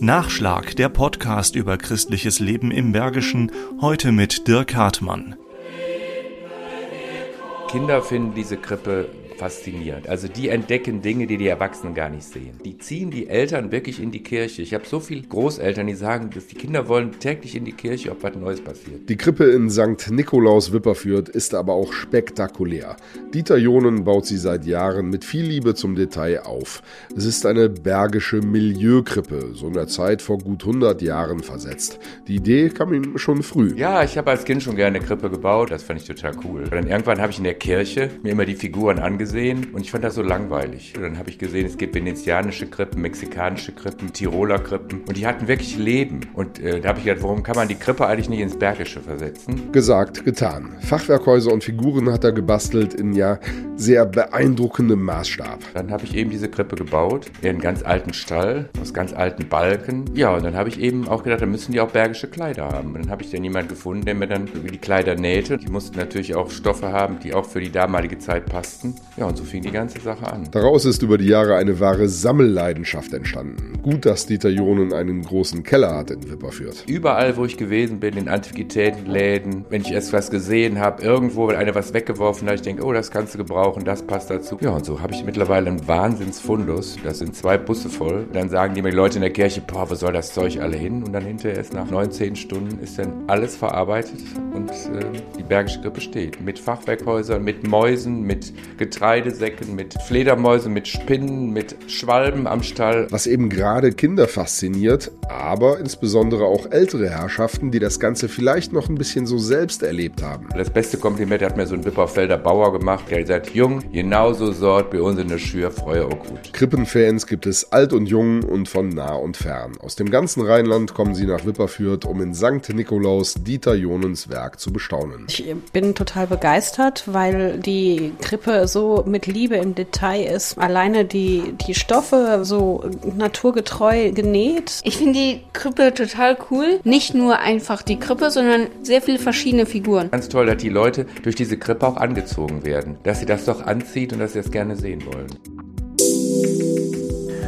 Nachschlag, der Podcast über christliches Leben im Bergischen, heute mit Dirk Hartmann. Kinder finden diese Krippe faszinierend. Also die entdecken Dinge, die die Erwachsenen gar nicht sehen. Die ziehen die Eltern wirklich in die Kirche. Ich habe so viele Großeltern, die sagen, dass die Kinder wollen täglich in die Kirche, ob was Neues passiert. Die Krippe in St. Nikolaus Wipperfürth ist aber auch spektakulär. Dieter Jonen baut sie seit Jahren mit viel Liebe zum Detail auf. Es ist eine bergische Milieukrippe, so in der Zeit vor gut 100 Jahren versetzt. Die Idee kam ihm schon früh. Ja, ich habe als Kind schon gerne eine Krippe gebaut. Das fand ich total cool. Und dann irgendwann habe ich in der Kirche mir immer die Figuren angesehen gesehen und ich fand das so langweilig. Und dann habe ich gesehen, es gibt venezianische Krippen, mexikanische Krippen, Tiroler Krippen und die hatten wirklich Leben. Und äh, da habe ich gedacht, warum kann man die Krippe eigentlich nicht ins Bergische versetzen? Gesagt, getan. Fachwerkhäuser und Figuren hat er gebastelt in ja sehr beeindruckendem Maßstab. Dann habe ich eben diese Krippe gebaut, in einen ganz alten Stall, aus ganz alten Balken. Ja, und dann habe ich eben auch gedacht, da müssen die auch bergische Kleider haben. Und dann habe ich dann jemanden gefunden, der mir dann die Kleider nähte. Die mussten natürlich auch Stoffe haben, die auch für die damalige Zeit passten. Ja, und so fing die ganze Sache an. Daraus ist über die Jahre eine wahre Sammelleidenschaft entstanden. Gut, dass Dieter Jonen einen großen Keller hat in Wipperfürth. Überall, wo ich gewesen bin, in Antiquitätenläden, wenn ich erst was gesehen habe, irgendwo, wenn einer was weggeworfen hat, ich denke, oh, das kannst du gebrauchen, das passt dazu. Ja, und so habe ich mittlerweile einen Wahnsinnsfundus. Das sind zwei Busse voll. Dann sagen die mir Leute in der Kirche, boah, wo soll das Zeug alle hin? Und dann hinterher ist nach 19 Stunden ist dann alles verarbeitet und äh, die Bergische Grippe steht. Mit Fachwerkhäusern, mit Mäusen, mit Getreide Getreidesäcken, mit Fledermäusen, mit Spinnen, mit Schwalben am Stall. Was eben gerade Kinder fasziniert, aber insbesondere auch ältere Herrschaften, die das Ganze vielleicht noch ein bisschen so selbst erlebt haben. Das beste Kompliment hat mir so ein Wipperfelder Bauer gemacht, der sagt, Jung, genauso sort bei uns in der Schür Freude auch gut. Krippenfans gibt es alt und jung und von nah und fern. Aus dem ganzen Rheinland kommen sie nach Wipperfürth, um in St. Nikolaus Dieter Jonens Werk zu bestaunen. Ich bin total begeistert, weil die Krippe so mit Liebe im Detail ist. Alleine die, die Stoffe so naturgetreu genäht. Ich finde die Krippe total cool. Nicht nur einfach die Krippe, sondern sehr viele verschiedene Figuren. Ganz toll, dass die Leute durch diese Krippe auch angezogen werden. Dass sie das doch anzieht und dass sie es gerne sehen wollen.